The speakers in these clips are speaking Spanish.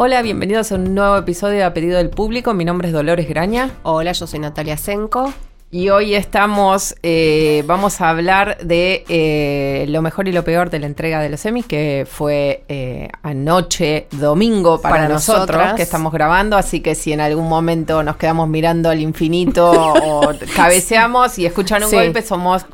Hola, bienvenidos a un nuevo episodio de A Pedido del Público. Mi nombre es Dolores Graña. Hola, yo soy Natalia Senko. Y hoy estamos, eh, vamos a hablar de eh, lo mejor y lo peor de la entrega de los semis, que fue eh, anoche, domingo para, Para nosotros, nosotras. que estamos grabando. Así que si en algún momento nos quedamos mirando al infinito o cabeceamos y escuchan un Sí. golpe, somos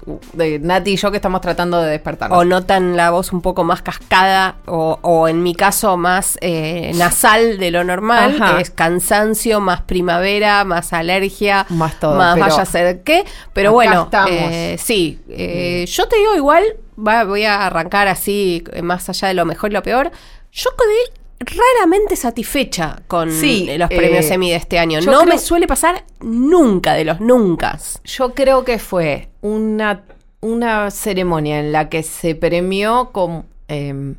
Nati y yo que estamos tratando de despertarnos. O notan la voz un poco más cascada, o, o en mi caso más eh, nasal de lo normal, Ajá. que es cansancio, más primavera, más alergia, Más todo, más pero vaya a ser qué. Pero acá bueno, estamos. eh, sí, eh, yo te digo igual, va- voy a arrancar así, eh, más allá de lo mejor y lo peor. Yo quedé raramente satisfecha con Sí, los premios eh, Emmy de este año. No creo- me suele pasar nunca de los nunca. Yo creo que fue una, una ceremonia en la que se premió con eh,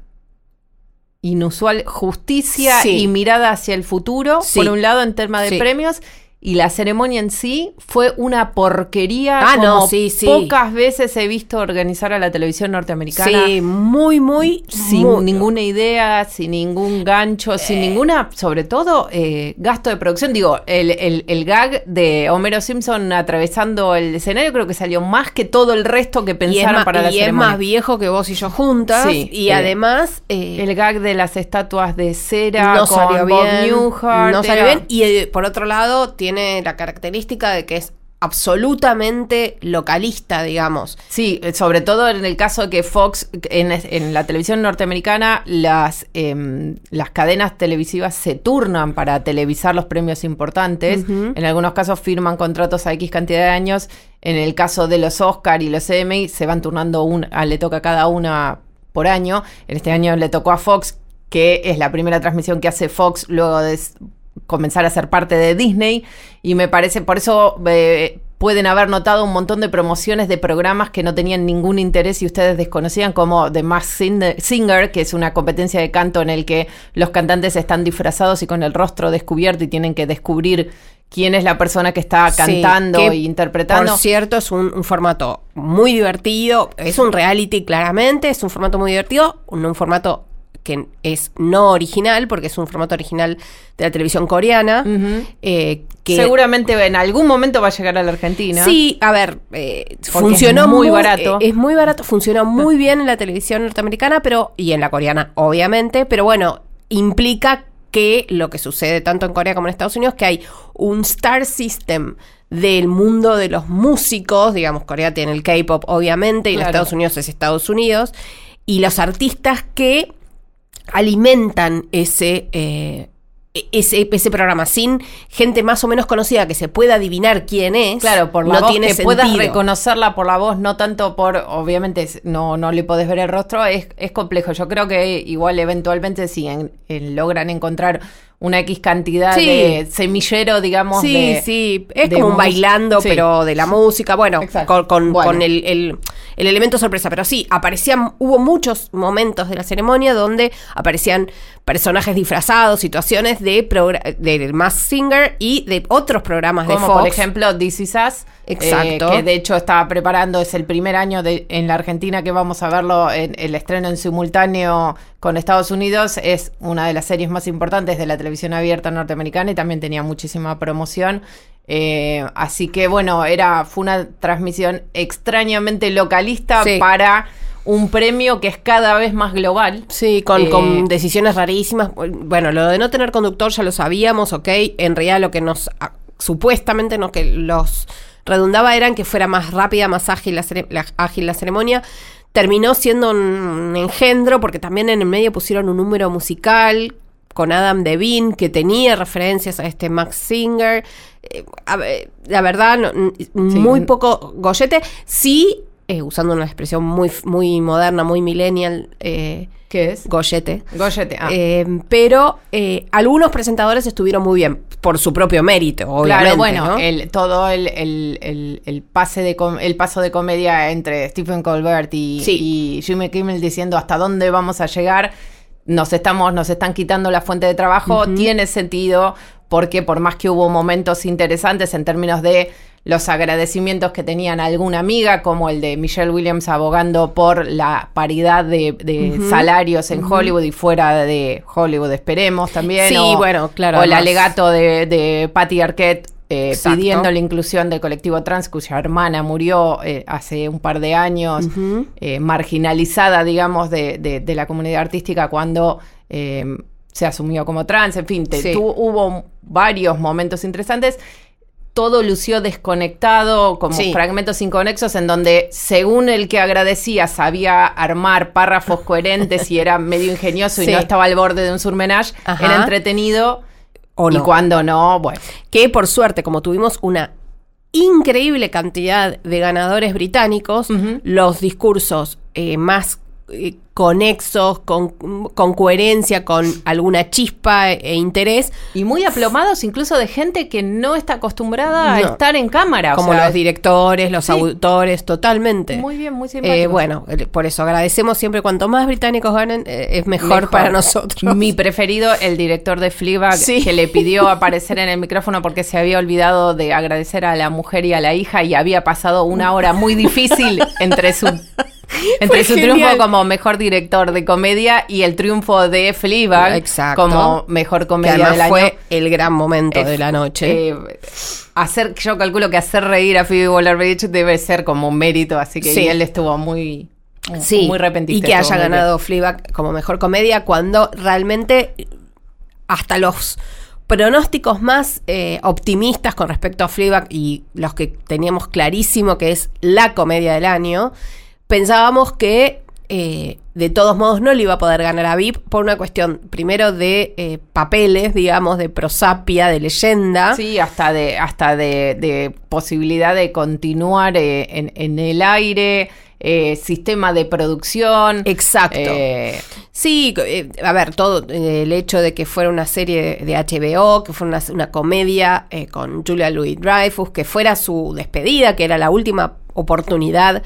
inusual justicia Sí. y mirada hacia el futuro, Sí. por un lado en temas de premios, y la ceremonia en sí fue una porquería Ah, como no, sí, sí. pocas veces he visto organizar a la televisión norteamericana. Sí, muy, muy, Sin muy- ninguna idea, sin ningún gancho, sin ninguna, sobre todo, eh, gasto de producción. Digo, el, el- el gag de Homero Simpson atravesando el escenario creo que salió más que todo el resto que pensaron para la y es ceremonia. más viejo que vos y yo juntas. Sí, y eh, además. eh, el gag de las estatuas de cera no con salió Bob bien. Newhart. no salió era- bien. Y eh, por otro lado, tiene la característica de que es absolutamente localista, digamos. Sí, eh, sobre todo en el caso de que Fox, en, en la televisión norteamericana, las, em, las cadenas televisivas se turnan para televisar los premios importantes. En algunos casos firman contratos a X cantidad de años. En el caso de los Oscar y los Emmy, se van turnando, un, a- le toca cada una por año. En este año le tocó a Fox, que es la primera transmisión que hace Fox luego de comenzar a ser parte de Disney. Y me parece, por eso eh, pueden haber notado un montón de promociones de programas que no tenían ningún interés y ustedes desconocían, como The Masked Sin- Singer, que es una competencia de canto en el que los cantantes están disfrazados y con el rostro descubierto y tienen que descubrir quién es la persona que está Sí, cantando que, e interpretando. Por cierto, es un, un formato muy divertido. Es un reality, claramente. Es un formato muy divertido. Un, un formato que es no original, porque es un formato original de la televisión coreana. Eh, que Seguramente en algún momento va a llegar a la Argentina. Sí, a ver, eh, funcionó es muy barato. eh, es muy barato, funcionó muy bien en la televisión norteamericana, pero y en la coreana, obviamente, pero bueno, implica que lo que sucede tanto en Corea como en Estados Unidos, que hay un star system del mundo de los músicos, digamos, Corea tiene el K-pop, obviamente, y en Claro. Estados Unidos es Estados Unidos, y los artistas que alimentan ese, eh, ese, ese programa sin gente más o menos conocida que se pueda adivinar quién es. Claro, por la no voz tiene que puedas sentido. reconocerla por la voz, no tanto por, obviamente no, no le podés ver el rostro, es, es complejo. Yo creo que igual eventualmente si en- en- logran encontrar una X cantidad Sí. de semillero, digamos, Sí, de, sí, es de como un bailando, Sí. pero de la música, bueno, Exacto. con, con- Bueno. con el, el- el elemento sorpresa. Pero sí, aparecían, hubo muchos momentos de la ceremonia donde aparecían personajes disfrazados, situaciones de, de Mask Singer y de otros programas de Como Fox. por ejemplo This Is Us, Exacto. eh, que de hecho estaba preparando, es el primer año de, en la Argentina que vamos a verlo en el estreno en simultáneo con Estados Unidos, es una de las series más importantes de la televisión abierta norteamericana y también tenía muchísima promoción. Eh, así que bueno, era, fue una transmisión extrañamente localista Sí. para un premio que es cada vez más global. Sí, con, Eh, con decisiones rarísimas. Bueno, lo de no tener conductor ya lo sabíamos, ok. En realidad lo que nos, supuestamente no que los redundaba eran que fuera más rápida, más ágil la, cere- la- ágil la ceremonia. Terminó siendo un, un engendro porque también en el medio pusieron un número musical con Adam Devine que tenía referencias a este Max Singer. Eh, a la verdad, no- muy poco gollete. Sí eh, usando una expresión muy, muy moderna, muy millennial, eh, ¿Qué es? gollete. Goyete. Ah. Eh, pero algunos presentadores estuvieron muy bien, por su propio mérito, obviamente. Claro, bueno, ¿no? el, todo el, el, el, pase de com- el paso de comedia entre Stephen Colbert y, Sí. y Jimmy Kimmel diciendo hasta dónde vamos a llegar, nos estamos, nos están quitando la fuente de trabajo, tiene sentido porque por más que hubo momentos interesantes en términos de los agradecimientos que tenían a alguna amiga, como el de Michelle Williams abogando por la paridad de, de salarios en Hollywood y fuera de Hollywood, esperemos también. Sí, o- bueno, claro, O el alegato de, de Patty Arquette eh, pidiendo la inclusión del colectivo trans, cuya hermana murió eh, hace un par de años, eh, marginalizada, digamos, de, de- de la comunidad artística cuando se asumió como trans. En fin, te- Sí. tu- hubo varios momentos interesantes. Todo lució desconectado, como Sí. fragmentos inconexos, en donde, según el que agradecía, sabía armar párrafos coherentes y era medio ingenioso y no estaba al borde de un surmenage, Ajá. era entretenido. O Y no. cuando no, bueno. que por suerte, como tuvimos una increíble cantidad de ganadores británicos, los discursos eh, más eh, conexos, con, con coherencia, con alguna chispa e interés, Y muy aplomados incluso de gente que no está acostumbrada a estar en cámara. o como sea, los directores, los sí. autores, totalmente. Muy bien, muy Eh, simpáticos. bueno, eh, por eso agradecemos siempre cuanto más británicos ganen, eh, es mejor, Mejor. para nosotros. Mi preferido, el director de Fleabag, Sí. que le pidió aparecer en el micrófono porque se había olvidado de agradecer a la mujer y a la hija y había pasado una hora muy difícil entre su entre su genial. triunfo como mejor director de comedia y el triunfo de Fleabag Exacto. como mejor que comedia además del año. fue el gran momento Eh, de la noche. eh, hacer, yo calculo que hacer reír a Phoebe Waller-Bridge debe ser como un mérito, así que Sí. él estuvo muy, Sí, muy repentista. y que haya ganado Fleabag como mejor comedia cuando realmente hasta los pronósticos más eh, optimistas con respecto a Fleabag y los que teníamos clarísimo que es la comedia del año, pensábamos que eh, de todos modos no le iba a poder ganar a VIP por una cuestión primero de eh, papeles, digamos, de prosapia, de leyenda. Sí, hasta de, hasta de, de posibilidad de continuar eh, en, en el aire, eh, sistema de producción. Exacto. Sí, a ver, todo el hecho de que fuera una serie de HBO, que fuera una, una comedia con Julia Louis Dreyfus, que fuera su despedida, que era la última oportunidad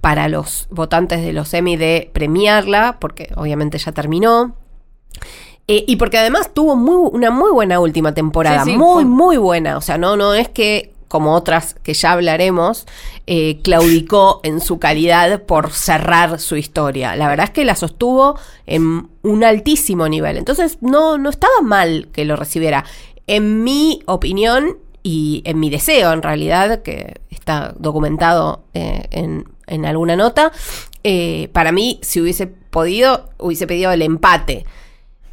para los votantes de los Emmy de premiarla, porque obviamente ya terminó. Eh, y porque además tuvo muy, una muy buena última temporada, Sí, sí, muy, fue- muy buena. O sea, no, no es que, como otras que ya hablaremos, eh, claudicó en su calidad por cerrar su historia. La verdad es que la sostuvo en un altísimo nivel. Entonces, no, no estaba mal que lo recibiera. En mi opinión y en mi deseo, en realidad, que está documentado eh, en, en alguna nota, eh, para mí, si hubiese podido, hubiese pedido el empate.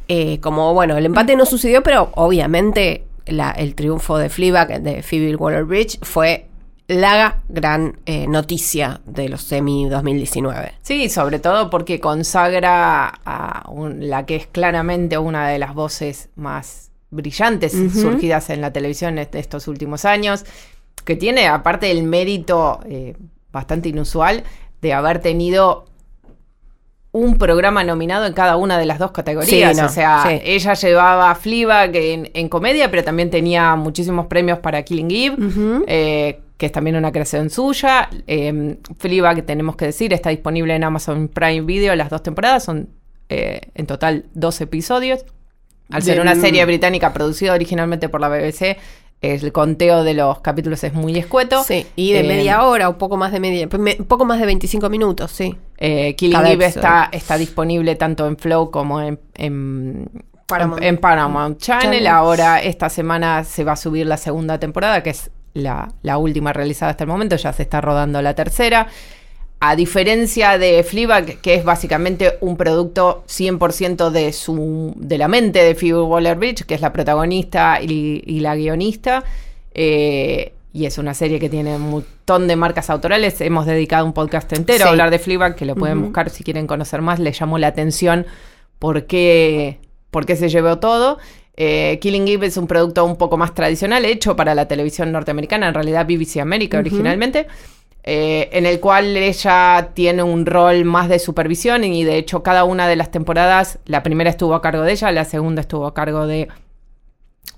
Eh, como bueno, el empate no sucedió, pero obviamente la- el triunfo de Fleabag de Phoebe Waller-Bridge fue la gran eh, noticia de los semi 2019. sí, sobre todo porque consagra a un- la que es claramente una de las voces más brillantes surgidas en la televisión de estos últimos años, que tiene aparte el mérito eh, bastante inusual de haber tenido un programa nominado en cada una de las dos categorías. Sí, no, o sea, sí. ella llevaba Fleabag en, en comedia, pero también tenía muchísimos premios para Killing Eve, eh, que es también una creación suya. Eh, Fleabag, tenemos que decir, está disponible en Amazon Prime Video las dos temporadas, son eh, en total dos episodios. Al ser De- una serie británica producida originalmente por la BBC, el conteo de los capítulos es muy escueto. Sí, y de Eh, media hora, un poco más de media, me- un poco más de 25 minutos, sí. Eh, Killing Eve está, está disponible tanto en Flow como en, en, Paramount. en- en Paramount Channel. Channel. Ahora, esta semana se va a subir la segunda temporada, que es la, la última realizada hasta el momento. Ya se está rodando la tercera. A diferencia de Fleabag, que es básicamente un producto 100% de, su, de la mente de Phoebe Waller-Bridge, que es la protagonista y, y la guionista, eh, y es una serie que tiene un montón de marcas autorales. Hemos dedicado un podcast entero Sí. a hablar de Fleabag, que lo pueden buscar si quieren conocer más. Le llamó la atención por qué, por qué se llevó todo. Eh, Killing Eve es un producto un poco más tradicional, hecho para la televisión norteamericana, en realidad BBC América Ujú. originalmente. Eh, en el cual ella tiene un rol más de supervisión y de hecho cada una de las temporadas, la primera estuvo a cargo de ella, la segunda estuvo a cargo de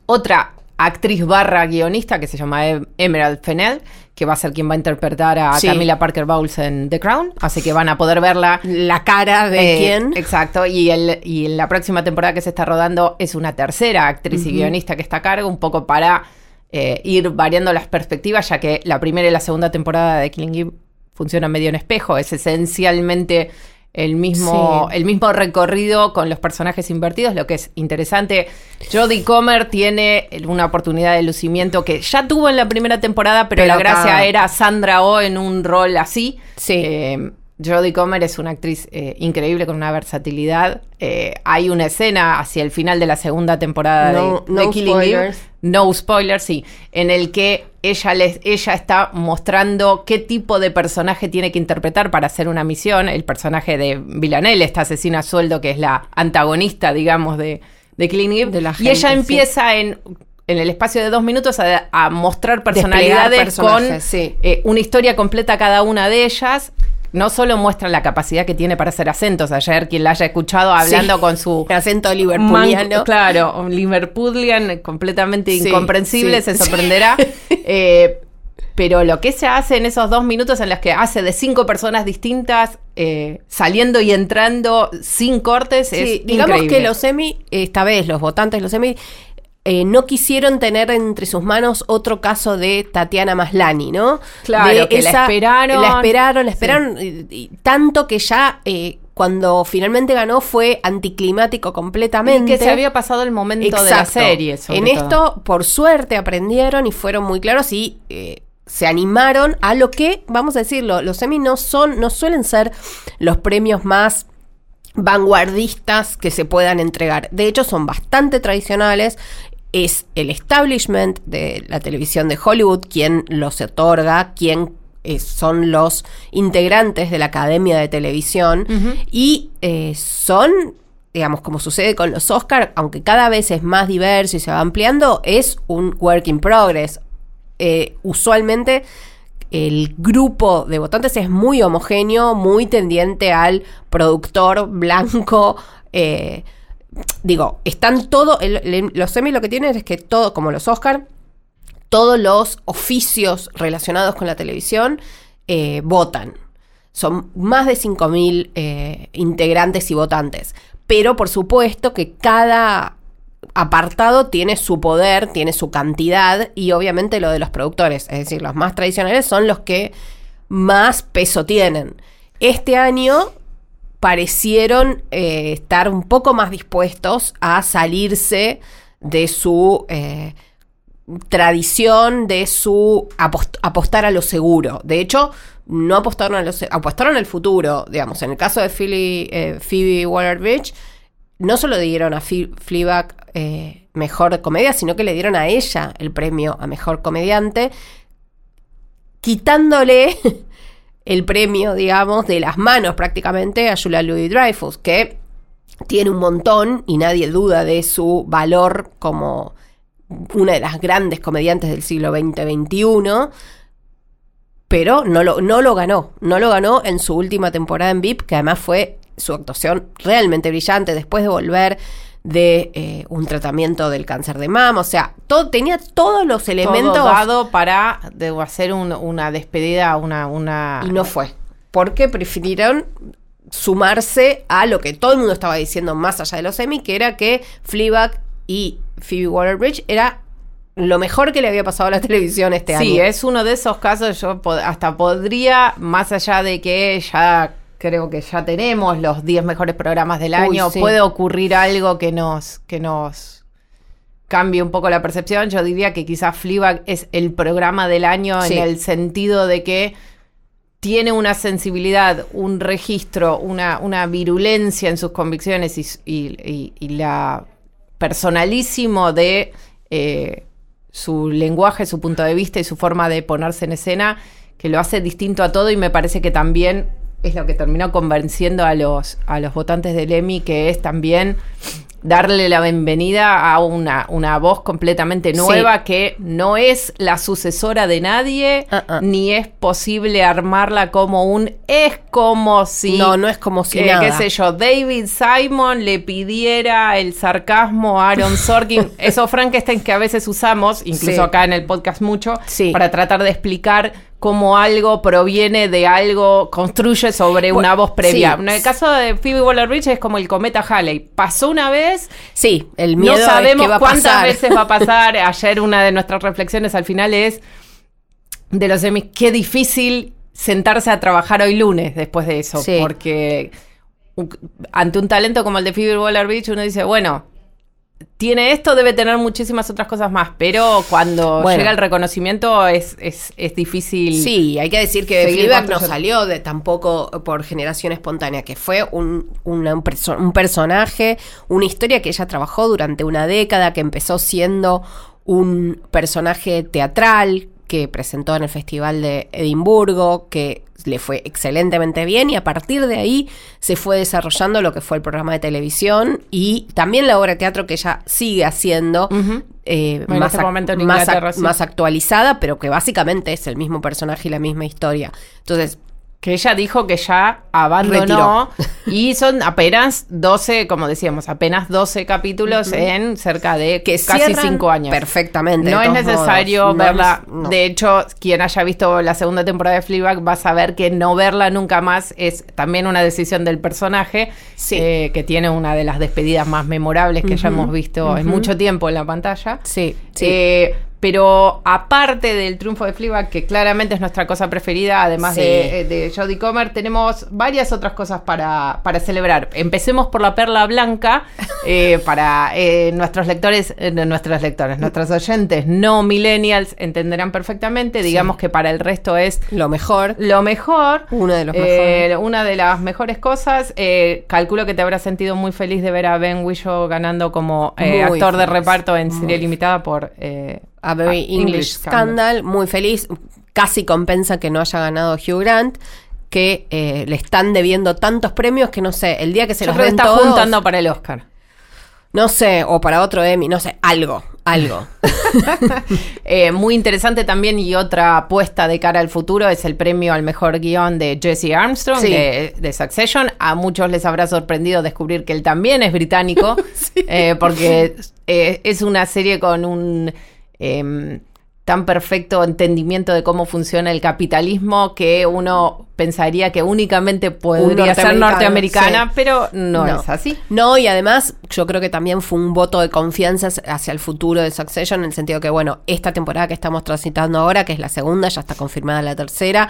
otra actriz barra guionista que se llama em- Emerald Fennell, que va a ser quien va a interpretar a Sí. Camila Parker Bowles en The Crown, así que van a poder verla. La cara de Eh, quién. Exacto, y, el, y en la próxima temporada que se está rodando es una tercera actriz y guionista que está a cargo, un poco para eh, ir variando las perspectivas, ya que la primera y la segunda temporada de Killing Eve funcionan medio en espejo, es esencialmente el mismo, Sí. el mismo recorrido con los personajes invertidos, lo que es interesante. Jodie Comer tiene una oportunidad de lucimiento que ya tuvo en la primera temporada, pero, Pero la gracia acá- era Sandra Oh en un rol así. Sí. Eh, Jodie Comer es una actriz eh, increíble con una versatilidad. Eh, hay una escena hacia el final de la segunda temporada No- de, Killing Eve. spoilers. No spoilers, sí. En el que ella, les, ella está mostrando qué tipo de personaje tiene que interpretar para hacer una misión. El personaje de Villanelle, esta asesina a sueldo, que es la antagonista, digamos, de, de Killing Eve. De la y ella sí. empieza en, en el espacio de dos minutos a, a mostrar personalidades con sí. eh, una historia completa cada una de ellas. No solo muestra la capacidad que tiene para hacer acentos. Ayer, quien la haya escuchado hablando Sí. con su acento liverpooliano. Man- claro, un Liverpoolian completamente Sí, incomprensible, sí, se sorprenderá. Eh, pero lo que se hace en esos dos minutos en los que hace de cinco personas distintas, eh, saliendo y entrando sin cortes, es digamos increíble. que los Emmy, esta vez los votantes, los Emmy, eh, no quisieron tener entre sus manos otro caso de Tatiana Maslani, ¿no? Claro, De que la esperaron. La esperaron, la esperaron, y- y tanto que ya eh, cuando finalmente ganó fue anticlimático Y completamente. que se había pasado el momento de la serie. sobre En todo. esto, por suerte, aprendieron y fueron muy claros y eh, se animaron a lo que, vamos a decirlo, los Emmy no son, no suelen ser los premios más vanguardistas que se puedan entregar. De hecho, son bastante tradicionales. Es el establishment de la televisión de Hollywood quien los otorga, quien eh, son los integrantes de la Academia de Televisión y eh, son, digamos, como sucede con los Oscar, aunque cada vez es más diverso y se va ampliando, es un work in progress. Eh, usualmente el grupo de votantes es muy homogéneo, muy tendiente al productor blanco. eh, digo, están todos, los semis lo que tienen es que todo, como los Oscar, todos los oficios relacionados con la televisión eh, votan. Son más de 5.000 eh, integrantes y votantes. Pero por supuesto que cada apartado tiene su poder, tiene su cantidad y obviamente lo de los productores, es decir, los más tradicionales son los que más peso tienen. Este año parecieron eh, estar un poco más dispuestos a salirse de su eh, tradición, de su apost- apostar a lo seguro. De hecho, no apostaron a lo apostaron al futuro, digamos. En el caso de Philly, eh, Phoebe Waller-Bridge, no solo dieron a Fleabag eh, mejor comedia, sino que le dieron a ella el premio a mejor comediante, quitándole el premio, digamos, de las manos prácticamente a Julia Louis Dreyfus, que tiene un montón y nadie duda de su valor como una de las grandes comediantes del siglo XX-XXI, pero no lo, no lo ganó. No lo ganó en su última temporada en VIP, que además fue su actuación realmente brillante después de volver de eh, un tratamiento del cáncer de mama. O sea, todo, tenía todos los elementos Todo dado para de, hacer un- una despedida, una, una y no fue. Porque prefirieron sumarse a lo que todo el mundo estaba diciendo más allá de los Emmy, que era que Fleabag y Phoebe Waller-Bridge era lo mejor que le había pasado a la televisión este año. Sí, es uno de esos casos, yo hasta podría, más allá de que ya creo que ya tenemos los 10 mejores programas del Uy, año, sí. puede ocurrir algo que nos, que nos cambie un poco la percepción. Yo diría que quizás Fleabag es el programa del año Sí. en el sentido de que tiene una sensibilidad, un registro, una, una virulencia en sus convicciones y, y- y- y la personalísimo de eh, su lenguaje, su punto de vista y su forma de ponerse en escena, que lo hace distinto a todo y me parece que también es lo que terminó convenciendo a los, a los votantes del Emmy, que es también darle la bienvenida a una, una voz completamente nueva que no es la sucesora de nadie, Uh-uh. ni es posible armarla como un es como si No, no es como si eh, nada. qué sé yo, David Simon le pidiera el sarcasmo a Aaron Sorkin, esos Frankenstein que a veces usamos, incluso Sí. acá en el podcast mucho, Sí. para tratar de explicar cómo algo proviene de algo, construye sobre Bueno, una voz previa. sí. En el caso de Phoebe Waller-Bridge es como el cometa Halley. Pasó una vez, Sí, el miedo no es sabemos que va a cuántas pasar. veces va a pasar. Ayer una de nuestras reflexiones al final es de los semis, qué difícil sentarse a trabajar hoy lunes después de eso, Sí. porque ante un talento como el de Phoebe Waller-Bridge uno dice, bueno, tiene esto, debe tener muchísimas otras cosas más, pero cuando Bueno. llega el reconocimiento es, es, es difícil. Sí, hay que decir que Fleabag no salió de tampoco por generación espontánea, que fue un, una- un, perso- un personaje, una historia que ella trabajó durante una década, que empezó siendo un personaje teatral que presentó en el Festival de Edimburgo, que le fue excelentemente bien y a partir de ahí se fue desarrollando lo que fue el programa de televisión y también la obra de teatro que ella sigue haciendo eh, más, este más, sí. más actualizada, pero que básicamente es el mismo personaje y la misma historia. Entonces, Que ella dijo que ya abandonó. Y son apenas 12, como decíamos, apenas 12 capítulos en cerca de que casi cierran 5 años. Perfectamente. No es necesario modos. No verla. es- no. De hecho, quien haya visto la segunda temporada de Fleabag va a saber que no verla nunca más es también una decisión del personaje, Sí. eh, que tiene una de las despedidas más memorables que hayamos visto en mucho tiempo en la pantalla. Sí, sí. Eh, pero aparte del triunfo de Fleabag, que claramente es nuestra cosa preferida, además Sí. de, eh, de Jodie Comer, tenemos varias otras cosas para, para celebrar. Empecemos por la perla blanca, eh, para eh, nuestros lectores, eh, nuestros lectores, nuestros oyentes no millennials entenderán perfectamente. Digamos que para el resto es Lo mejor. lo mejor. Uno de los Eh, mejores. Una de las mejores cosas. Eh, calculo que te habrás sentido muy feliz de ver a Ben Whishaw ganando como actor de reparto en serie limitada por eh, A Very Ah, English, English Scandal. Muy feliz. Casi compensa que no haya ganado Hugh Grant. Que eh, le están debiendo tantos premios que no sé, el día que se Yo los creo que den está todos, juntando para el Oscar. no sé, o para otro Emmy, no sé, algo, algo. Eh, muy interesante también y otra apuesta de cara al futuro es el premio al mejor guion de Jesse Armstrong Sí. de, de Succession. A muchos les habrá sorprendido descubrir que él también es británico, eh, porque eh, es una serie con un em, tan perfecto entendimiento de cómo funciona el capitalismo que uno pensaría que únicamente podría ser norteamericana, sí. pero no, es así. No, y además yo creo que también fue un voto de confianza hacia el futuro de Succession, en el sentido que, bueno, esta temporada que estamos transitando ahora, que es la segunda, ya está confirmada la tercera,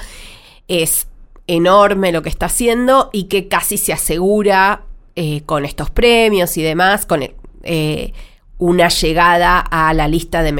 es enorme lo que está haciendo y que casi se asegura eh, con estos premios y demás, con eh, una llegada a la lista de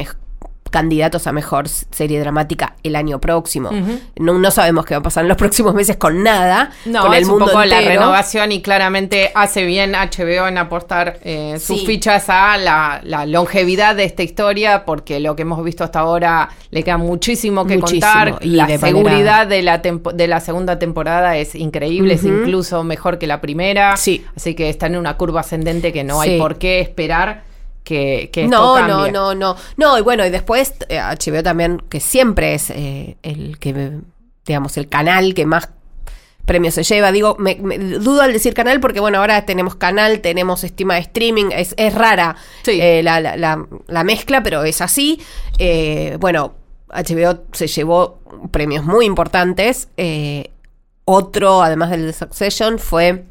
candidatos a mejor serie dramática el año próximo. no, no sabemos qué va a pasar en los próximos meses con nada, No, con el es mundo un poco la entero. renovación y claramente hace bien HBO en apostar eh, sus Sí. fichas a la, la longevidad de esta historia, porque lo que hemos visto hasta ahora le queda muchísimo que Muchísimo, contar. y la de seguridad de la, tempo- de la segunda temporada es increíble, es incluso mejor que la primera. Sí. Así que está en una curva ascendente que no hay por qué esperar que, No, no, no, no. No, y bueno, y después eh, HBO también, que siempre es eh, el que, digamos, el canal que más premios se lleva. Digo, me, me- dudo al decir canal porque, bueno, ahora tenemos canal, tenemos estima de streaming, es, es rara Sí. eh, la, la- la- la mezcla, pero es así. Eh, bueno, HBO se llevó premios muy importantes. Eh, otro, además del de Succession, fue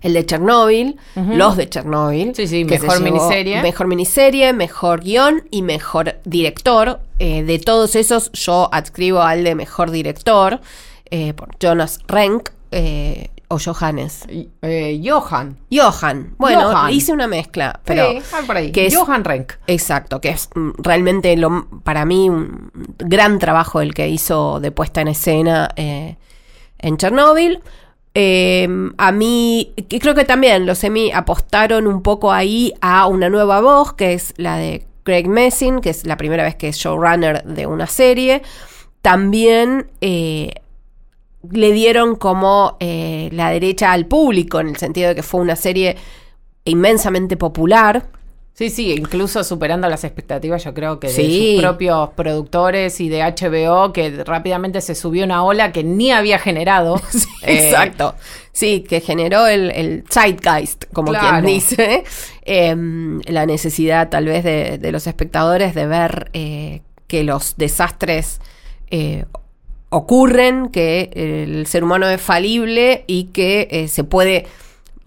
el de Chernobyl, los de Chernobyl. Sí, sí, que mejor miniserie. Mejor miniserie, mejor guion y mejor director. Eh, de todos esos, yo adscribo al de mejor director eh, por Jonas Renk eh, o Johannes. Eh, Johan. Johan. Bueno, Johan. hice una mezcla, pero sí, ah, por ahí. que es- Johan Renk. Exacto, que es mm, realmente lo, para mí un gran trabajo el que hizo de puesta en escena eh, en Chernóbil. Eh, a mí, que creo que también los Emmy apostaron un poco ahí a una nueva voz, que es la de Craig Messin, que es la primera vez que es showrunner de una serie. También eh, le dieron como eh, la derecha al público, en el sentido de que fue una serie inmensamente popular. Sí, sí, incluso superando las expectativas, yo creo que de sus propios productores y de HBO, que rápidamente se subió una ola que ni había generado. Eh, Exacto. Sí, que generó el, el zeitgeist, como Claro. quien dice. Em, la necesidad tal vez de, de los espectadores de ver eh, que los desastres eh, ocurren, que el ser humano es falible y que eh, se puede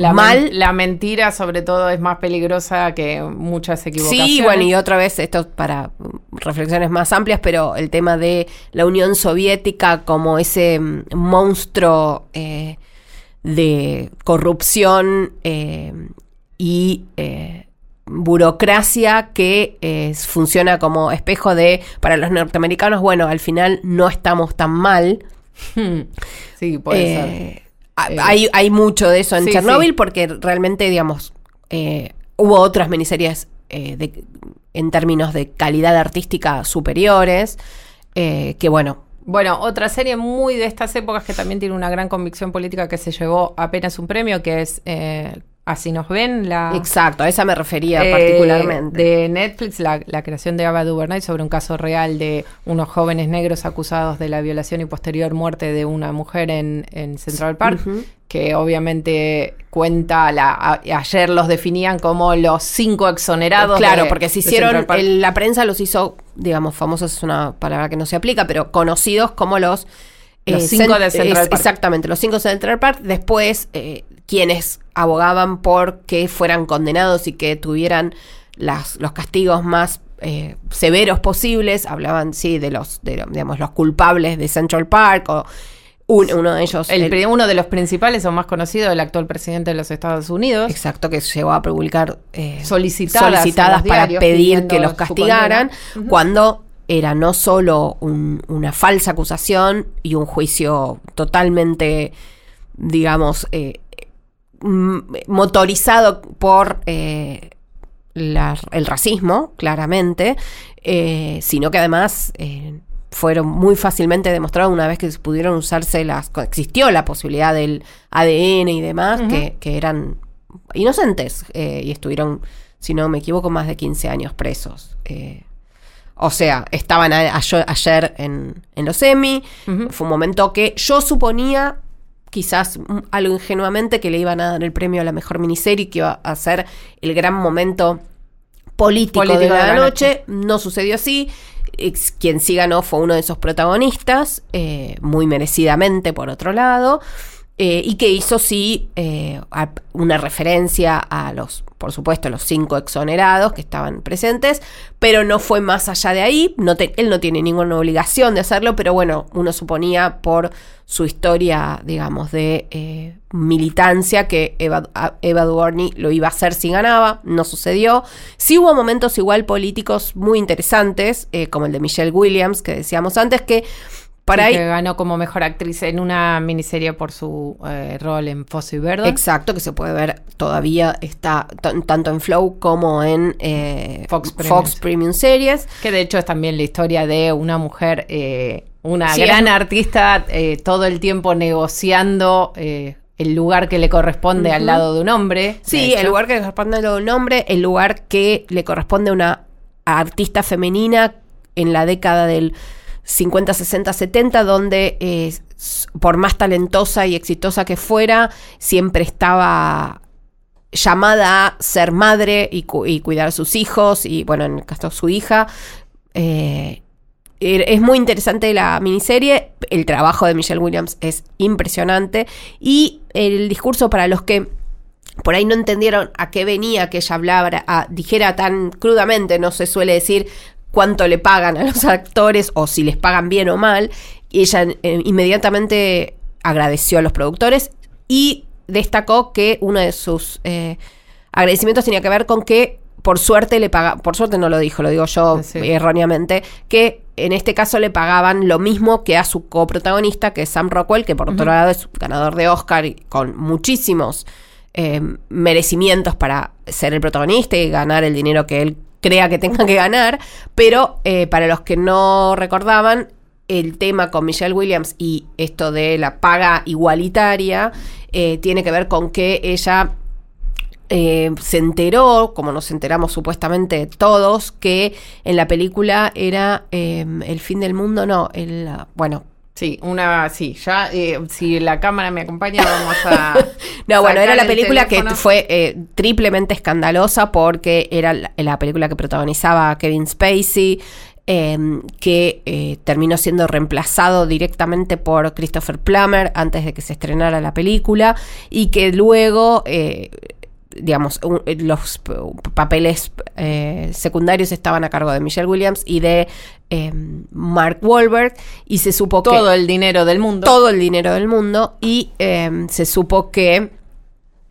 La, mal men- la mentira, sobre todo, es más peligrosa que muchas equivocaciones. Sí, bueno, y otra vez, esto para reflexiones más amplias, pero el tema de la Unión Soviética como ese mm, monstruo eh, de corrupción eh, y eh, burocracia que eh, funciona como espejo de, para los norteamericanos, bueno, al final no estamos tan mal. Sí, puede ser. Eh, a- Eh, hay, hay mucho de eso en sí, Chernobyl sí. porque realmente, digamos, eh, hubo otras miniseries eh, de- en términos de calidad artística superiores, eh, que bueno, Bueno, otra serie muy de estas épocas que también tiene una gran convicción política que se llevó apenas un premio, que es eh, Así nos ven, la... exacto, a esa me refería eh, particularmente. De Netflix, la, la creación de Ava DuVernay sobre un caso real de unos jóvenes negros acusados de la violación y posterior muerte de una mujer en, en Central Park, que obviamente cuenta, la, a- ayer los definían como los cinco exonerados. Claro, de- porque se hicieron, el- la prensa los hizo, digamos, famosos es una palabra que no se aplica, pero conocidos como los... Los cinco de Central Park. Exactamente, los cinco de Central Park. Después, eh, quienes abogaban por que fueran condenados y que tuvieran las, los castigos más eh, severos posibles, hablaban, sí, de los, de, digamos, los culpables de Central Park o un- uno de ellos... El el- pri- uno de los principales o más conocidos, el actual presidente de los Estados Unidos. Exacto, que llegó a publicar eh, Solicitadas para pedir que los castigaran, cuando era no solo un- una falsa acusación y un juicio totalmente, digamos, eh, motorizado por eh, la- el racismo, claramente, eh, sino que además eh, fueron muy fácilmente demostrados una vez que pudieron usarse las... existió la posibilidad del ADN y demás, que, que eran inocentes y estuvieron, si no me equivoco, más de 15 años presos. o sea, estaban a- ayer en, en los. Ujú. Fue un momento que yo suponía, quizás mm, algo ingenuamente, que le iban a dar el premio a la mejor miniserie, que iba a ser el gran momento político, Político de la, de la noche. No sucedió así. Quien sí ganó fue uno de esos protagonistas, eh, muy merecidamente por otro lado, eh, y que hizo sí eh, una referencia a los, por supuesto, los cinco exonerados que estaban presentes, pero no fue más allá de ahí. Él no tiene ninguna obligación de hacerlo, pero bueno, uno suponía por su historia, digamos, de eh, militancia que Eva, Eva lo iba a hacer si ganaba, no sucedió. Sí hubo momentos igual políticos muy interesantes, como el de Michelle Williams, que decíamos antes, que para Sí, ahí... que ganó como mejor actriz en una miniserie por su eh, rol en Fosso y Verde. Exacto, que se puede ver todavía, está tanto en Flow como en eh, Fox Fox, Premium. Premium Series. Que de hecho es también la historia de una mujer, eh, una Sí, gran es- artista, todo el tiempo negociando el lugar que le corresponde al lado de un hombre. Sí, de el lugar que le corresponde a un hombre, el lugar que le corresponde a una artista femenina en la década del 50, 60, 70, donde eh, por más talentosa y exitosa que fuera, siempre estaba llamada a ser madre y, cu- y cuidar a sus hijos, y bueno, en el caso de su hija. Eh, er- es muy interesante la miniserie, el trabajo de Michelle Williams es impresionante y el discurso para los que por ahí no entendieron a qué venía que ella hablara, dijera tan crudamente, no se suele decir cuánto le pagan a los actores o si les pagan bien o mal, y ella eh, inmediatamente agradeció a los productores y destacó que uno de sus eh, agradecimientos tenía que ver con que por suerte le paga, por suerte no lo dijo, lo digo yo Sí. erróneamente, que en este caso le pagaban lo mismo que a su coprotagonista, que es Sam Rockwell, que por otro lado es ganador de Oscar y con muchísimos eh, merecimientos para ser el protagonista y ganar el dinero que él crea que tenga que ganar, pero eh, para los que no recordaban, el tema con Michelle Williams y esto de la paga igualitaria eh, tiene que ver con que ella eh, se enteró, como nos enteramos supuestamente todos, que en la película era el fin del mundo, no, el, bueno, Sí, una, sí, ya, eh, si la cámara me acompaña, vamos a. No, bueno, era la el película que fue eh, triplemente escandalosa porque era la, la película que protagonizaba Kevin Spacey, eh, que eh, terminó siendo reemplazado directamente por Christopher Plummer antes de que se estrenara la película y que luego... digamos, un- eh, los papeles eh, secundarios estaban a cargo de Michelle Williams y de eh, Mark Wahlberg y se supo que Todo el dinero del mundo. todo el dinero del mundo y eh, se supo que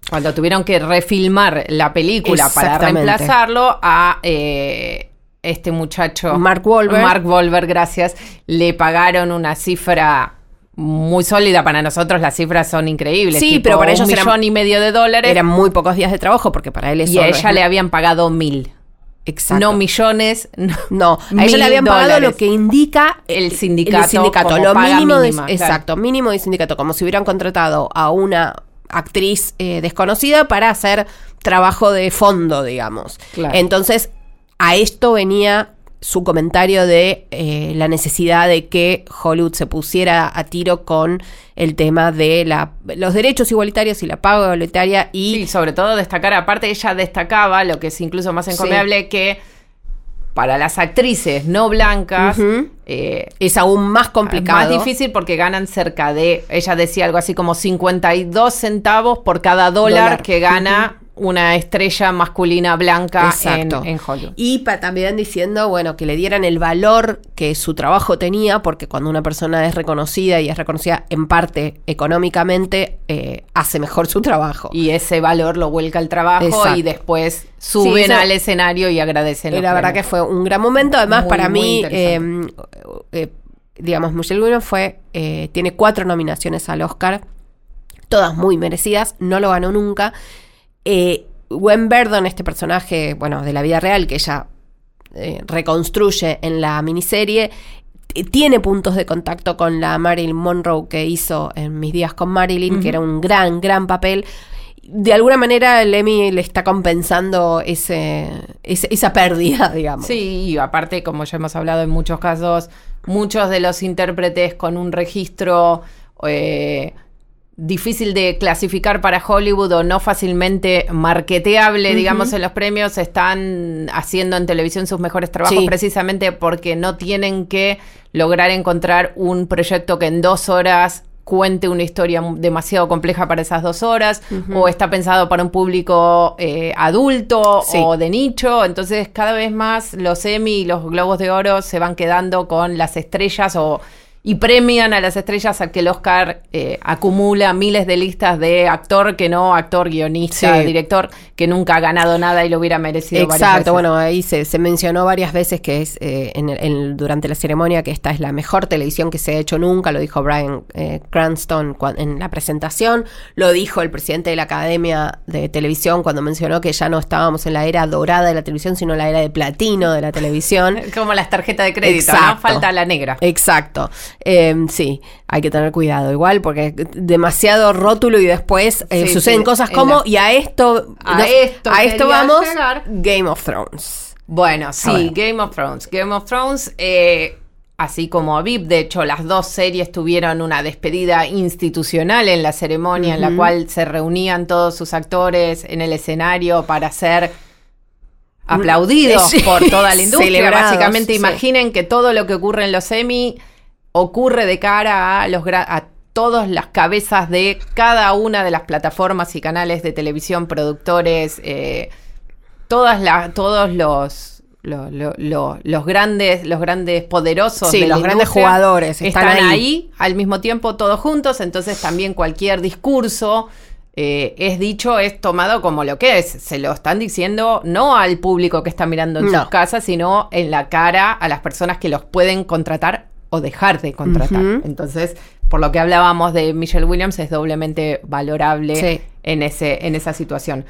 Cuando tuvieron que refilmar la película para reemplazarlo a eh, este muchacho. Mark Wahlberg. Mark Wahlberg, gracias. Le pagaron una cifra muy sólida. Para nosotros las cifras son increíbles. Sí, tipo pero para ellos un eran- millón y medio de dólares. eran muy pocos días de trabajo porque para él eso y a ella es- le habían pagado mil. Exacto. No millones. No, No, a ella le habían pagado dólares. lo que indica El sindicato el sindicato, lo mínimo mínima, de, claro. exacto, mínimo de sindicato, como si hubieran contratado a una actriz eh, desconocida para hacer trabajo de fondo, digamos. Claro. Entonces, a esto venía su comentario de eh, la necesidad de que Hollywood se pusiera a tiro con el tema de la, los derechos igualitarios y la paga igualitaria y Sí, sobre todo destacar, aparte ella destacaba, lo que es incluso más encomiable, que para las actrices no blancas. Eh, es aún más complicado. más difícil porque ganan cerca de, ella decía algo así como 52 centavos por cada dólar, Dólar. que gana una estrella masculina blanca en, en Hollywood. Y pa- también diciendo, bueno, que le dieran el valor que su trabajo tenía, porque cuando una persona es reconocida y es reconocida en parte económicamente, eh, hace mejor su trabajo. Y ese valor lo vuelca al trabajo Exacto. y después suben al escenario y agradecen. Y la verdad que fue un gran momento. Además, Muy, para muy mí, eh, eh, digamos, Michelle Williams fue, eh, tiene cuatro nominaciones al Oscar, todas muy merecidas, no lo ganó nunca. Eh, Gwen Verdon, este personaje, bueno, de la vida real, que ella eh, reconstruye en la miniserie, tiene puntos de contacto con la Marilyn Monroe que hizo en Mis días con Marilyn, que era un gran, gran papel. De alguna manera, el Emmy le está compensando ese, ese- esa pérdida, digamos. Sí, y aparte, como ya hemos hablado en muchos casos, muchos de los intérpretes con un registro eh, difícil de clasificar para Hollywood o no fácilmente marketeable, digamos, en los premios, están haciendo en televisión sus mejores trabajos Sí. precisamente porque no tienen que lograr encontrar un proyecto que en dos horas cuente una historia demasiado compleja para esas dos horas o está pensado para un público eh, adulto Sí. o de nicho, entonces cada vez más los Emmy y los Globos de Oro se van quedando con las estrellas o y premian a las estrellas a que el Oscar eh, acumula miles de listas de actor que no, actor, guionista, Sí. director, que nunca ha ganado nada y lo hubiera merecido. Exacto, bueno, ahí se, se mencionó varias veces que es eh, en en- durante la ceremonia que esta es la mejor televisión que se ha hecho nunca, lo dijo Brian eh, Cranston en la presentación, lo dijo el presidente de la Academia de Televisión cuando mencionó que ya no estábamos en la era dorada de la televisión, sino la era de platino de la televisión. Como las tarjetas de crédito, Exacto. ¿no? Falta la negra. Exacto. Eh, sí, hay que tener cuidado igual porque demasiado rótulo y después eh, Sí, suceden sí, cosas como y a esto A esto a esto vamos llegar. Game of Thrones. Bueno, sí. Game of Thrones. Game of Thrones, eh, así como VIP, de hecho, las dos series tuvieron una despedida institucional en la ceremonia, en la cual se reunían todos sus actores en el escenario para ser aplaudidos Sí, por toda la industria. Básicamente, sí. imaginen que todo lo que ocurre en los Emmy ocurre de cara a los a todas las cabezas de cada una de las plataformas y canales de televisión, productores, eh, todas las, todos los, lo- lo- lo- los grandes, los grandes poderosos, Sí, de los grandes jugadores están están, ahí. ahí. al mismo tiempo todos juntos, entonces también cualquier discurso eh, es dicho, es tomado como lo que es. Se lo están diciendo no al público que está mirando en No. sus casas, sino en la cara a las personas que los pueden contratar o dejar de contratar. Entonces, por lo que hablábamos de Michelle Williams, es doblemente valorable Sí. en, ese, en esa situación.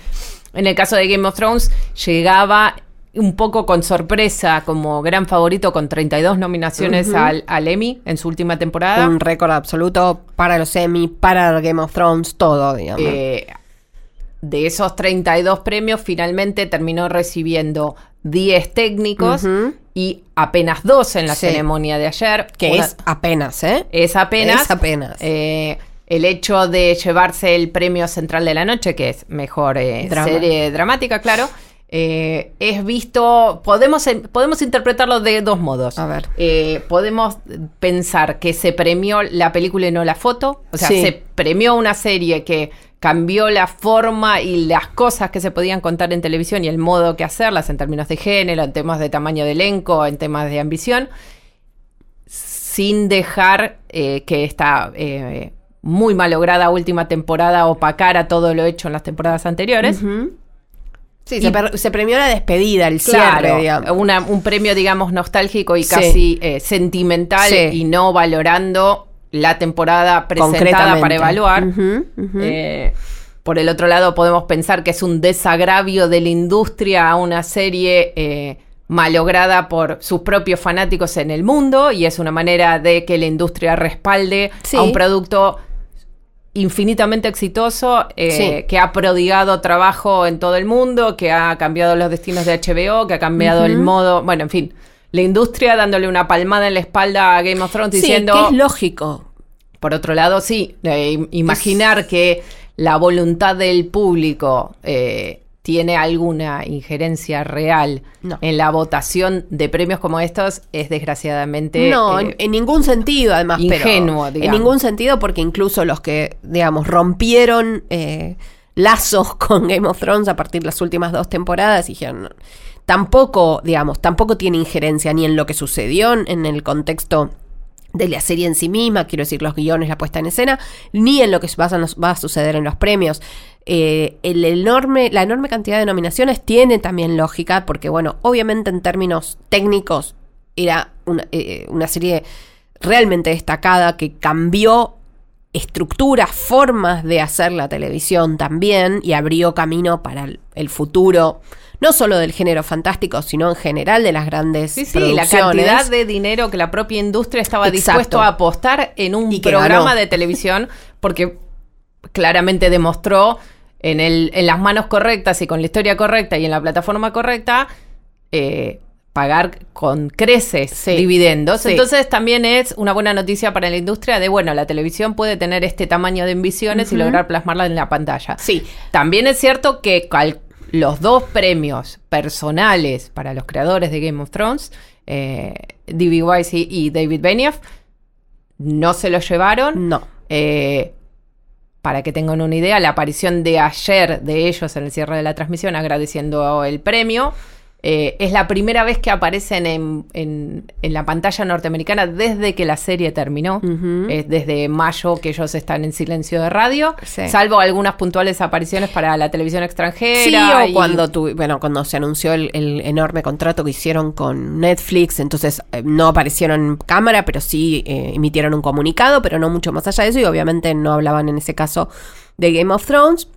En el caso de Game of Thrones, llegaba un poco con sorpresa como gran favorito con 32 nominaciones Ujú. al, al Emmy en su última temporada. Un récord absoluto para los Emmy, para Game of Thrones, todo, digamos. Eh, de esos 32 premios, finalmente terminó recibiendo 10 técnicos. Y apenas dos en la Sí. ceremonia de ayer. Que Una- es apenas, ¿eh? es apenas. Es apenas. eh, el hecho de llevarse el premio central de la noche, que es mejor eh, Drama. serie dramática, claro, eh, es visto, podemos, podemos interpretarlo de dos modos. A ver. Eh, podemos pensar que se premió la película y no la foto, o sea, Sí. se premió una serie que cambió la forma y las cosas que se podían contar en televisión y el modo que hacerlas en términos de género, en temas de tamaño de elenco, en temas de ambición, sin dejar eh, que esta eh, muy malograda última temporada opacara todo lo hecho en las temporadas anteriores. Sí, Y- se, premió la despedida, el Claro, cierre, digamos. una- un premio, digamos, nostálgico y Sí. casi eh, sentimental Sí. y no valorando la temporada presentada para evaluar. Eh, por el otro lado, podemos pensar que es un desagravio de la industria a una serie eh, malograda por sus propios fanáticos en el mundo y es una manera de que la industria respalde Sí. a un producto infinitamente exitoso eh, Sí. que ha prodigado trabajo en todo el mundo, que ha cambiado los destinos de HBO, que ha cambiado el modo, bueno, en fin, la industria dándole una palmada en la espalda a Game of Thrones Sí, diciendo que es lógico. por otro lado, sí, eh, im- imaginar que la voluntad del público eh, tiene alguna injerencia real No. en la votación de premios como estos es desgraciadamente... No, eh, en, en ningún sentido, además. pero ingenuo, En digamos. ningún sentido, porque incluso los que, digamos, rompieron eh, lazos con Game of Thrones a partir de las últimas dos temporadas, dijeron, tampoco, digamos, tampoco tiene injerencia ni en lo que sucedió en- el contexto de la serie en sí misma, quiero decir, los guiones, la puesta en escena, ni en lo que va a, suceder en los premios. Eh, el enorme, la enorme cantidad de nominaciones tiene también lógica, porque bueno, obviamente en términos técnicos era una, eh, una serie realmente destacada que cambió estructuras, formas de hacer la televisión también y abrió camino para el futuro, no solo del género fantástico, sino en general de las grandes Sí, sí, la producciones. cantidad de dinero que la propia industria estaba Exacto. dispuesto a apostar en un Y programa de televisión, porque claramente demostró en, el, en las manos correctas y con la historia correcta y en la plataforma correcta, eh, pagar con creces Sí. dividendos. Sí. Entonces también es una buena noticia para la industria de, bueno, la televisión puede tener este tamaño de ambiciones y lograr plasmarla en la pantalla. Sí, También es cierto que los dos premios personales para los creadores de Game of Thrones, eh, D.B. Weiss y, y David Benioff, no se los llevaron. no. Eh, para que tengan una idea, la aparición de ayer de ellos en el cierre de la transmisión agradeciendo el premio. Eh, es la primera vez que aparecen en, en- en la pantalla norteamericana desde que la serie terminó. Es desde mayo que ellos están en silencio de radio, Sí. salvo algunas puntuales apariciones para la televisión extranjera. Sí, o y- cuando tu- bueno, cuando se anunció el, el enorme contrato que hicieron con Netflix, entonces eh, no aparecieron en cámara, pero sí eh, emitieron un comunicado, pero no mucho más allá de eso, y obviamente no hablaban en ese caso de Game of Thrones.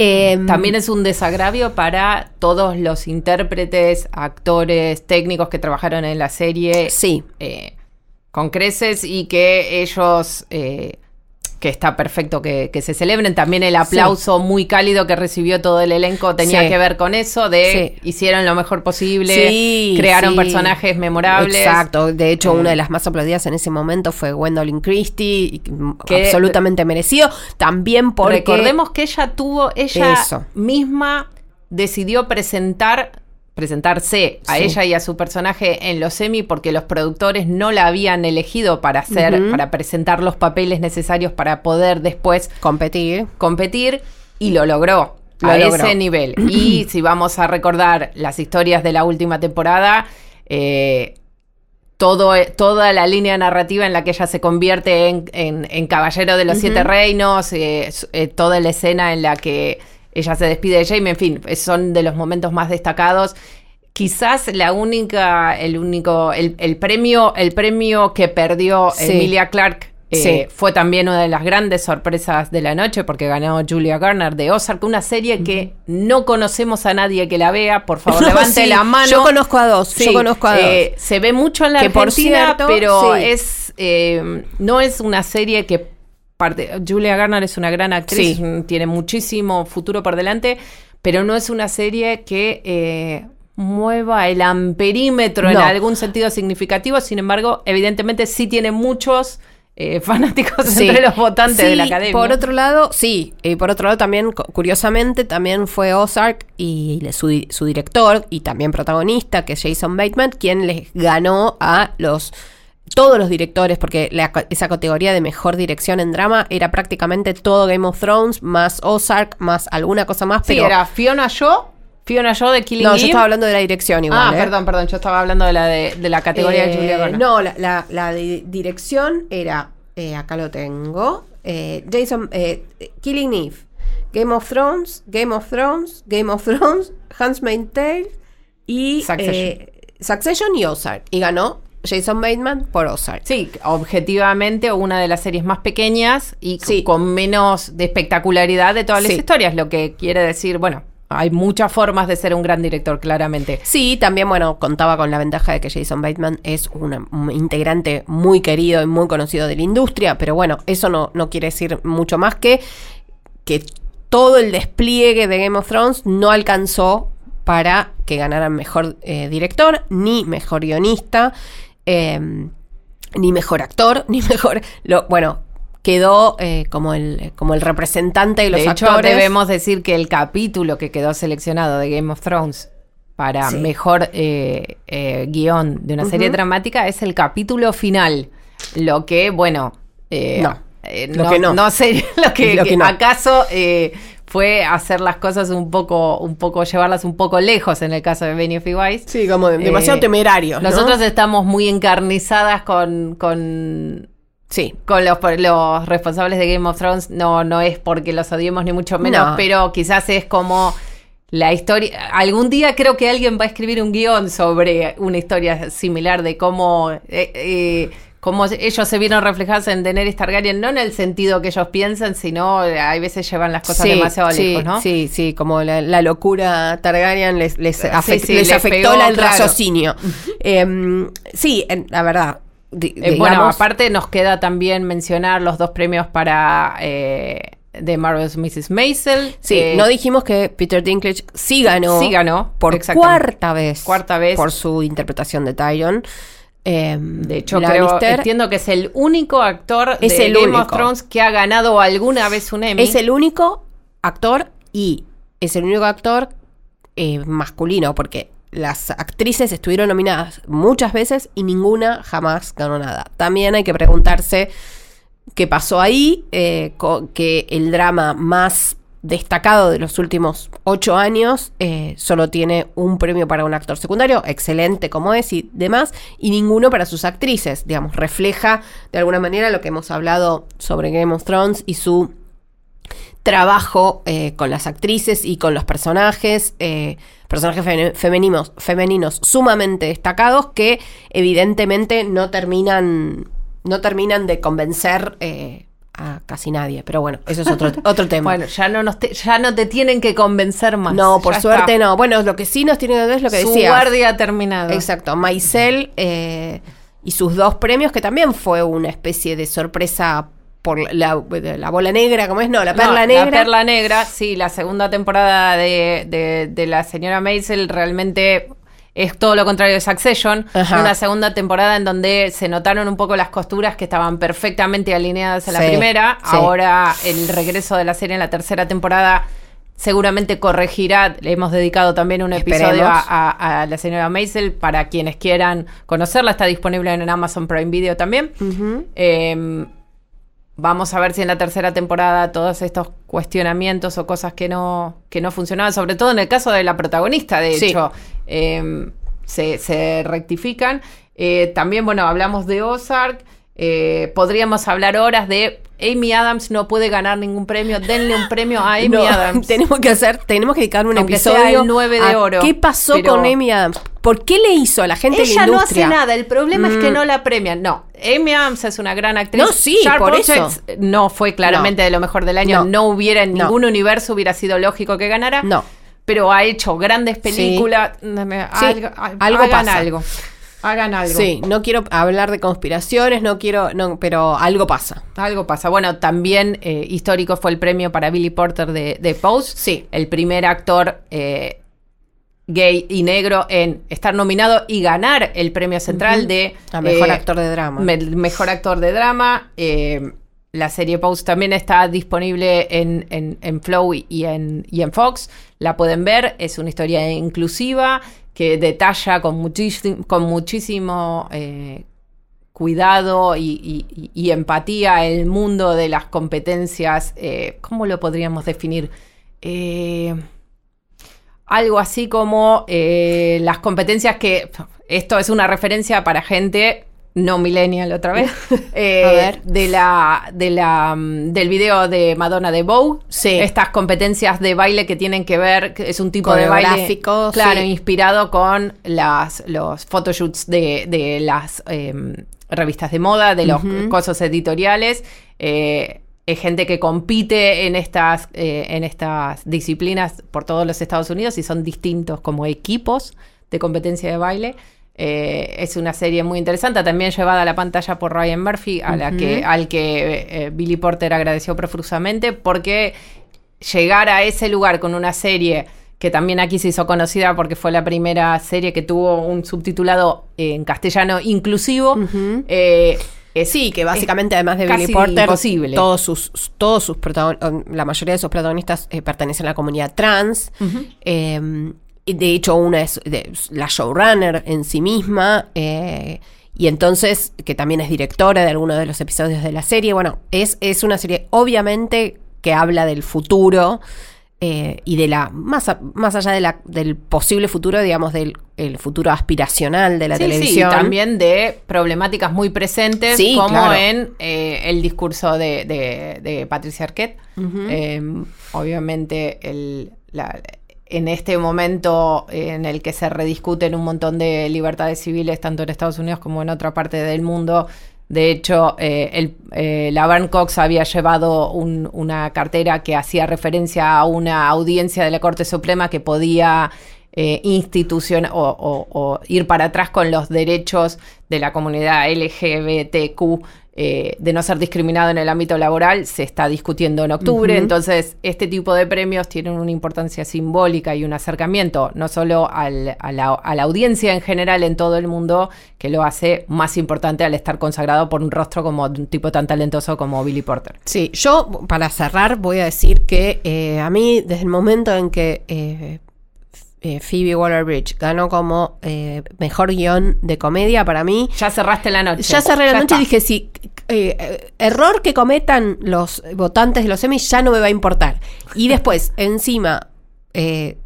Eh, También es un desagravio para todos los intérpretes, actores, técnicos que trabajaron en la serie Sí, eh, con creces y que ellos, eh, que está perfecto que, que se celebren. También el aplauso muy cálido que recibió todo el elenco tenía Sí. que ver con eso, de Sí. hicieron lo mejor posible, crearon personajes memorables. Exacto. De hecho, Eh. una de las más aplaudidas en ese momento fue Gwendolyn Christie, mm, Que- absolutamente merecido. También porque Recordemos que ella tuvo, ella Eso. misma decidió presentar, presentarse a Sí. ella y a su personaje en los semi porque los productores no la habían elegido para hacer, para presentar los papeles necesarios para poder después competir. competir y lo logró. Lo a logró. ese nivel. Y si vamos a recordar las historias de la última temporada, eh, todo, toda la línea narrativa en la que ella se convierte en, en- en caballero de los siete reinos, eh, eh, toda la escena en la que ella se despide de Jaime, en fin, son de los momentos más destacados. Quizás la única, el único, el, el premio, el premio que perdió Sí. Emilia Clark eh, Sí. fue también una de las grandes sorpresas de la noche porque ganó Julia Garner de Ozark, una serie que no conocemos a nadie que la vea. Por favor, No, levante sí, la mano. Yo conozco a dos. Sí, yo conozco a eh, dos. se ve mucho en la Que por Argentina, cierto, pero es eh, no es una serie que parte. Julia Garner es una gran actriz, Sí. tiene muchísimo futuro por delante, pero no es una serie que eh, mueva el amperímetro en algún sentido significativo. Sin embargo, evidentemente sí tiene muchos eh, fanáticos Sí. entre los votantes de la academia. Por otro lado, sí. Y por otro lado, también, cu- curiosamente, también fue Ozark y le- su, su director y también protagonista, que es Jason Bateman, quien les ganó a los todos los directores, porque la esa categoría de mejor dirección en drama era prácticamente todo Game of Thrones, más Ozark, más alguna cosa más. sí, pero era Fiona Shaw, Fiona Shaw de Killing no, yo estaba hablando de la dirección igual. Ah, ¿eh? perdón, perdón, yo estaba hablando de la de, de la categoría de Eh, Julia Garner. No, la, la- la di- dirección era, eh, acá lo tengo, eh, Jason, eh, Killing Eve, Game of Thrones, Game of Thrones, Game of Thrones, Handmaid's Tale y Succession. eh, Succession y Ozark. Y ganó Jason Bateman por Ozark. Sí, objetivamente una de las series más pequeñas y Sí. con menos de espectacularidad de todas las Sí. historias, lo que quiere decir, bueno, hay muchas formas de ser un gran director, claramente. Sí, también, bueno, contaba con la ventaja de que Jason Bateman es una- un integrante muy querido y muy conocido de la industria, pero bueno, eso no, no quiere decir mucho más que que todo el despliegue de Game of Thrones no alcanzó para que ganaran mejor eh, director, ni mejor guionista, eh, ni mejor actor, ni mejor... Lo, bueno, quedó eh, como, el, como el representante de los de hecho, actores. debemos decir que el capítulo que quedó seleccionado de Game of Thrones para Sí. mejor eh, eh, guion de una serie dramática es el capítulo final. Lo que, bueno, eh, No, eh, lo que no. sé lo que, Lo que no. acaso fue hacer las cosas un poco, un poco, llevarlas un poco lejos en el caso de Benioff y Weiss. Sí, como de- demasiado Eh, temerario. ¿no? Nosotros estamos muy encarnizadas con, con Sí. con los, los responsables de Game of Thrones no, no es porque los odiemos ni mucho menos, No. pero quizás es como la historia. Algún día creo que alguien va a escribir un guion sobre una historia similar de cómo, eh, eh, cómo ellos se vieron reflejados en Daenerys Targaryen, no en el sentido que ellos piensan, sino eh, hay veces llevan las cosas Sí, demasiado sí, lejos, ¿no? Sí, sí, como la, la locura Targaryen les, les, Sí, afect- sí, les les afectó pegó, el claro. raciocinio. Em, sí, en- la verdad. di- Eh, bueno, aparte nos queda también mencionar los dos premios para eh, The Marvelous Mrs. Maisel. Sí, Eh, no dijimos que Peter Dinklage sí ganó. Sí ganó, Por cuarta vez. Cuarta vez. Por su interpretación de Tyrion. Em, De hecho, creo, entiendo que es el único actor Es de el Game único. of Thrones que ha ganado alguna vez un Emmy. es el único actor y es el único actor eh, masculino, porque las actrices estuvieron nominadas muchas veces y ninguna jamás ganó nada. También hay que preguntarse qué pasó ahí, eh, que el drama más destacado de los últimos ocho años eh, solo tiene un premio para un actor secundario, excelente como es y demás, y ninguno para sus actrices. Digamos, refleja de alguna manera lo que hemos hablado sobre Game of Thrones y su trabajo eh, con las actrices y con los personajes, eh, personajes fe- femeninos, femeninos sumamente destacados que evidentemente no terminan, no terminan de convencer a casi nadie. Pero bueno, eso es otro, otro tema. Bueno, ya no, nos te, ya no te tienen que convencer más. no, por Ya suerte está. no. Bueno, lo que sí nos tiene que ver es lo que Su decía. guardia terminado. Exacto, Maisel eh, y sus dos premios, que también fue una especie de sorpresa por la, la bola negra, ¿cómo es? No, la No, perla negra. La perla negra, sí, la segunda temporada de, de- de la señora Maisel realmente es todo lo contrario de Succession. Ajá. Una segunda temporada en donde se notaron un poco las costuras que estaban perfectamente alineadas a la Sí, primera. sí. Ahora el regreso de la serie en la tercera temporada seguramente corregirá. Le hemos dedicado también un episodio a, a- a la señora Maisel para quienes quieran conocerla. Está disponible en Amazon Prime Video también. Eh, vamos a ver si en la tercera temporada todos estos cuestionamientos o cosas que no, que no funcionaban, sobre todo en el caso de la protagonista, de Sí. hecho, eh, se, se rectifican. Eh, también, bueno, hablamos de Ozark. eh, podríamos hablar horas de Amy Adams no puede ganar ningún premio, denle un premio a Amy No, Adams. Tenemos que hacer, tenemos que dedicar un Aunque sea episodio el nueve de a oro, ¿Qué pasó pero- con Amy Adams? ¿Por qué le hizo a la gente de Ella la no hace nada, el problema es que Mm. no la premian. No, Amy Adams es una gran actriz. No, sí, Sharp por Objects no fue claramente No. de lo mejor del año. No. No, hubiera en ningún universo hubiera sido lógico que ganara. No. Pero ha hecho grandes películas. Sí, algo, algo hagan pasa. algo. Hagan algo. Sí, no quiero hablar de conspiraciones, no quiero, no, pero algo pasa. Algo pasa. Bueno, también eh, histórico fue el premio para Billy Porter de, de Pose. Sí. El primer actor eh, gay y negro en estar nominado y ganar el premio central de A mejor eh, actor de drama. me- mejor actor de drama. La serie Pose también está disponible en, en- en Flow y- en, y en Fox. La pueden ver. Es una historia inclusiva que detalla con, muchísimo con muchísimo eh, cuidado y, empatía el mundo de las competencias. eh, ¿Cómo lo podríamos definir? Eh, algo así como las competencias que. Esto es una referencia para gente no millennial otra vez. eh, A ver. De la, de la, mm, del video de Madonna de Bow. Sí. Estas competencias de baile que tienen que ver, que es un tipo de baile. Claro, sí. inspirado con las, los photoshoots de, de las em, revistas de moda, de los cosas editoriales. Eh, es gente que compite en estas, eh, en estas disciplinas por todos los Estados Unidos y son distintos como equipos de competencia de baile. Eh, es una serie muy interesante, también llevada a la pantalla por Ryan Murphy, a la que, al que eh, Billy Porter agradeció profusamente, porque llegar a ese lugar con una serie que también aquí se hizo conocida porque fue la primera serie que tuvo un subtitulado en castellano inclusivo. eh, Sí, que básicamente además de Billy Porter, imposible. todos sus, todos sus la mayoría de sus protagonistas eh, pertenecen a la comunidad trans. Eh, de hecho, una es de- la showrunner en sí misma. eh, y entonces, que también es directora de algunos de los episodios de la serie. Bueno, es, es una serie obviamente que habla del futuro. eh, y de la más, a- más allá de la, del posible futuro, digamos, del el futuro aspiracional de la Sí, sí, televisión. y también de problemáticas muy presentes, Sí, como claro. en eh, el discurso de, de- de Patricia Arquette. Eh, obviamente, el, la- en este momento en el que se rediscuten un montón de libertades civiles, tanto en Estados Unidos como en otra parte del mundo. De hecho, eh, el, eh, Cox había llevado un- una cartera que hacía referencia a una audiencia de la Corte Suprema que podía eh, institución o, o- o ir para atrás con los derechos de la comunidad LGBTQ eh, de no ser discriminado en el ámbito laboral se está discutiendo en octubre. Entonces, este tipo de premios tienen una importancia simbólica y un acercamiento no solo al- a, la, a la audiencia en general en todo el mundo, que lo hace más importante al estar consagrado por un rostro como un tipo tan talentoso como Billy Porter. Sí, yo para cerrar voy a decir que eh, a mí desde el momento en que eh, Phoebe Waller-Bridge ganó como eh, mejor guion de comedia para mí, Ya cerraste la noche. ya cerré la noche y dije sí, eh, eh, error que cometan los votantes de los Emmys ya no me va a importar. Y después, encima, eh,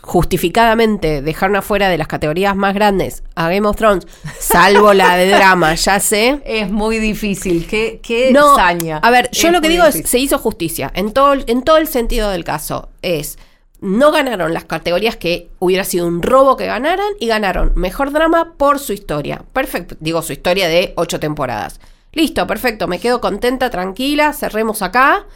justificadamente dejaron afuera de las categorías más grandes a Game of Thrones, salvo la de drama, ya sé. Es muy difícil. Qué, qué No, saña. a ver, yo Es lo que digo es, se hizo justicia. En todo, en todo el sentido del caso. Es, no ganaron las categorías que hubiera sido un robo que ganaran y ganaron mejor drama por su historia. Perfecto, digo su historia de ocho temporadas. Listo, perfecto, me quedo contenta, tranquila, cerremos acá.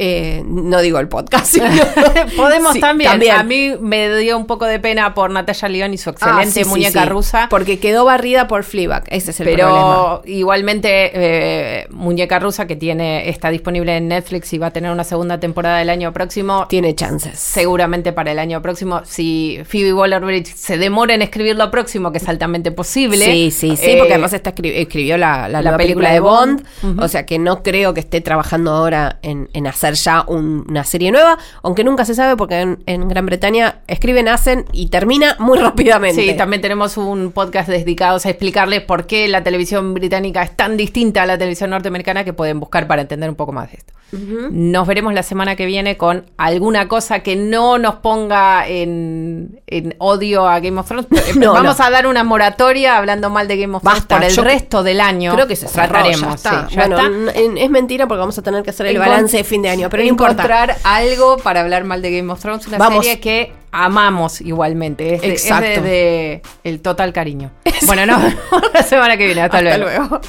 Eh, no digo el podcast. sino- Podemos Sí, también. A mí me dio un poco de pena por Natalia León y su Ah, excelente sí, muñeca sí. rusa. Porque quedó barrida por Fleabag. Ese es el pero problema. igualmente, eh, Muñeca Rusa, que tiene está disponible en Netflix y va a tener una segunda temporada el año próximo, Tiene chances. seguramente para el año próximo. Si Phoebe Waller-Bridge se demora en escribir lo próximo, que es altamente posible. Sí, sí, sí, eh, porque además está escri- escribió la, la, la nueva película, película de Bond. o sea que no creo que esté trabajando ahora en, en hacer ya un- una serie nueva, aunque nunca se sabe porque en, en Gran Bretaña escriben, hacen y termina muy rápidamente. Sí, también tenemos un podcast dedicado a explicarles por qué la televisión británica es tan distinta a la televisión norteamericana que pueden buscar para entender un poco más de esto. Nos veremos la semana que viene con alguna cosa que no nos ponga en, en odio a Game of Thrones. No, Vamos no. a dar una moratoria hablando mal de Game of Thrones Basta, por el yo resto del año. Creo que se cerró, trataremos. ya está. sí, ya bueno, está. es mentira porque vamos a tener que hacer el balance de fin de año, pero no importa. encontrar algo para hablar mal de Game of Thrones, una Vamos. serie que amamos igualmente. Es, de- es Exacto. desde el total cariño. Bueno, no, la semana que viene. Hasta, Hasta luego. luego.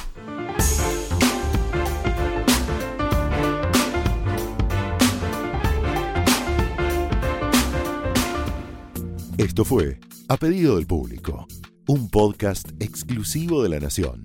Esto fue A Pedido del Público, un podcast exclusivo de La Nación.